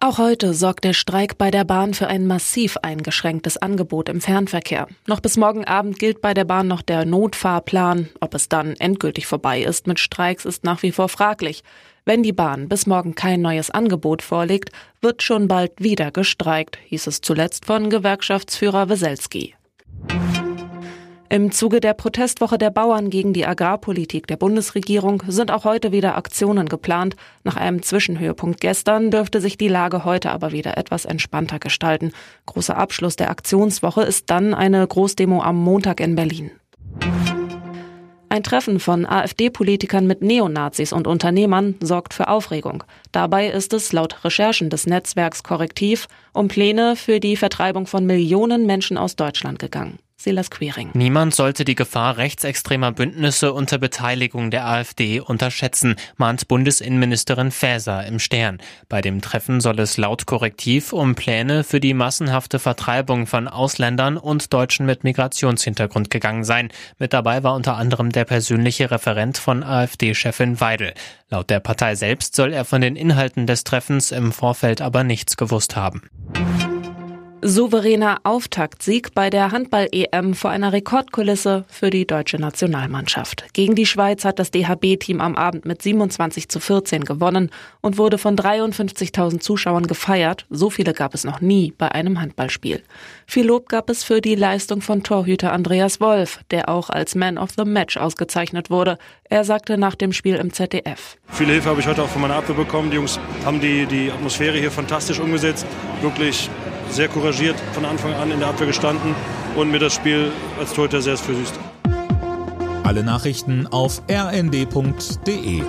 Auch heute sorgt der Streik bei der Bahn für ein massiv eingeschränktes Angebot im Fernverkehr. Noch bis morgen Abend gilt bei der Bahn noch der Notfahrplan. Ob es dann endgültig vorbei ist mit Streiks, ist nach wie vor fraglich. Wenn die Bahn bis morgen kein neues Angebot vorlegt, wird schon bald wieder gestreikt, hieß es zuletzt von Gewerkschaftsführer Weselski. Im Zuge der Protestwoche der Bauern gegen die Agrarpolitik der Bundesregierung sind auch heute wieder Aktionen geplant. Nach einem Zwischenhöhepunkt gestern dürfte sich die Lage heute aber wieder etwas entspannter gestalten. Großer Abschluss der Aktionswoche ist dann eine Großdemo am Montag in Berlin. Ein Treffen von AfD-Politikern mit Neonazis und Unternehmern sorgt für Aufregung. Dabei ist es laut Recherchen des Netzwerks Korrektiv um Pläne für die Vertreibung von Millionen Menschen aus Deutschland gegangen. Silas Quering. Niemand sollte die Gefahr rechtsextremer Bündnisse unter Beteiligung der AfD unterschätzen, mahnt Bundesinnenministerin Faeser im Stern. Bei dem Treffen soll es laut Korrektiv um Pläne für die massenhafte Vertreibung von Ausländern und Deutschen mit Migrationshintergrund gegangen sein. Mit dabei war unter anderem der persönliche Referent von AfD-Chefin Weidel. Laut der Partei selbst soll er von den Inhalten des Treffens im Vorfeld aber nichts gewusst haben. Souveräner Auftaktsieg bei der Handball-EM vor einer Rekordkulisse für die deutsche Nationalmannschaft. Gegen die Schweiz hat das DHB-Team am Abend mit 27 zu 14 gewonnen und wurde von 53.000 Zuschauern gefeiert. So viele gab es noch nie bei einem Handballspiel. Viel Lob gab es für die Leistung von Torhüter Andreas Wolf, der auch als Man of the Match ausgezeichnet wurde. Er sagte nach dem Spiel im ZDF. Viel Hilfe habe ich heute auch von meiner Abwehr bekommen. Die Jungs haben die, die Atmosphäre hier fantastisch umgesetzt. Wirklich sehr couragiert von Anfang an in der Abwehr gestanden und mir das Spiel als Torhüter sehr versüßt. Alle Nachrichten auf rnd.de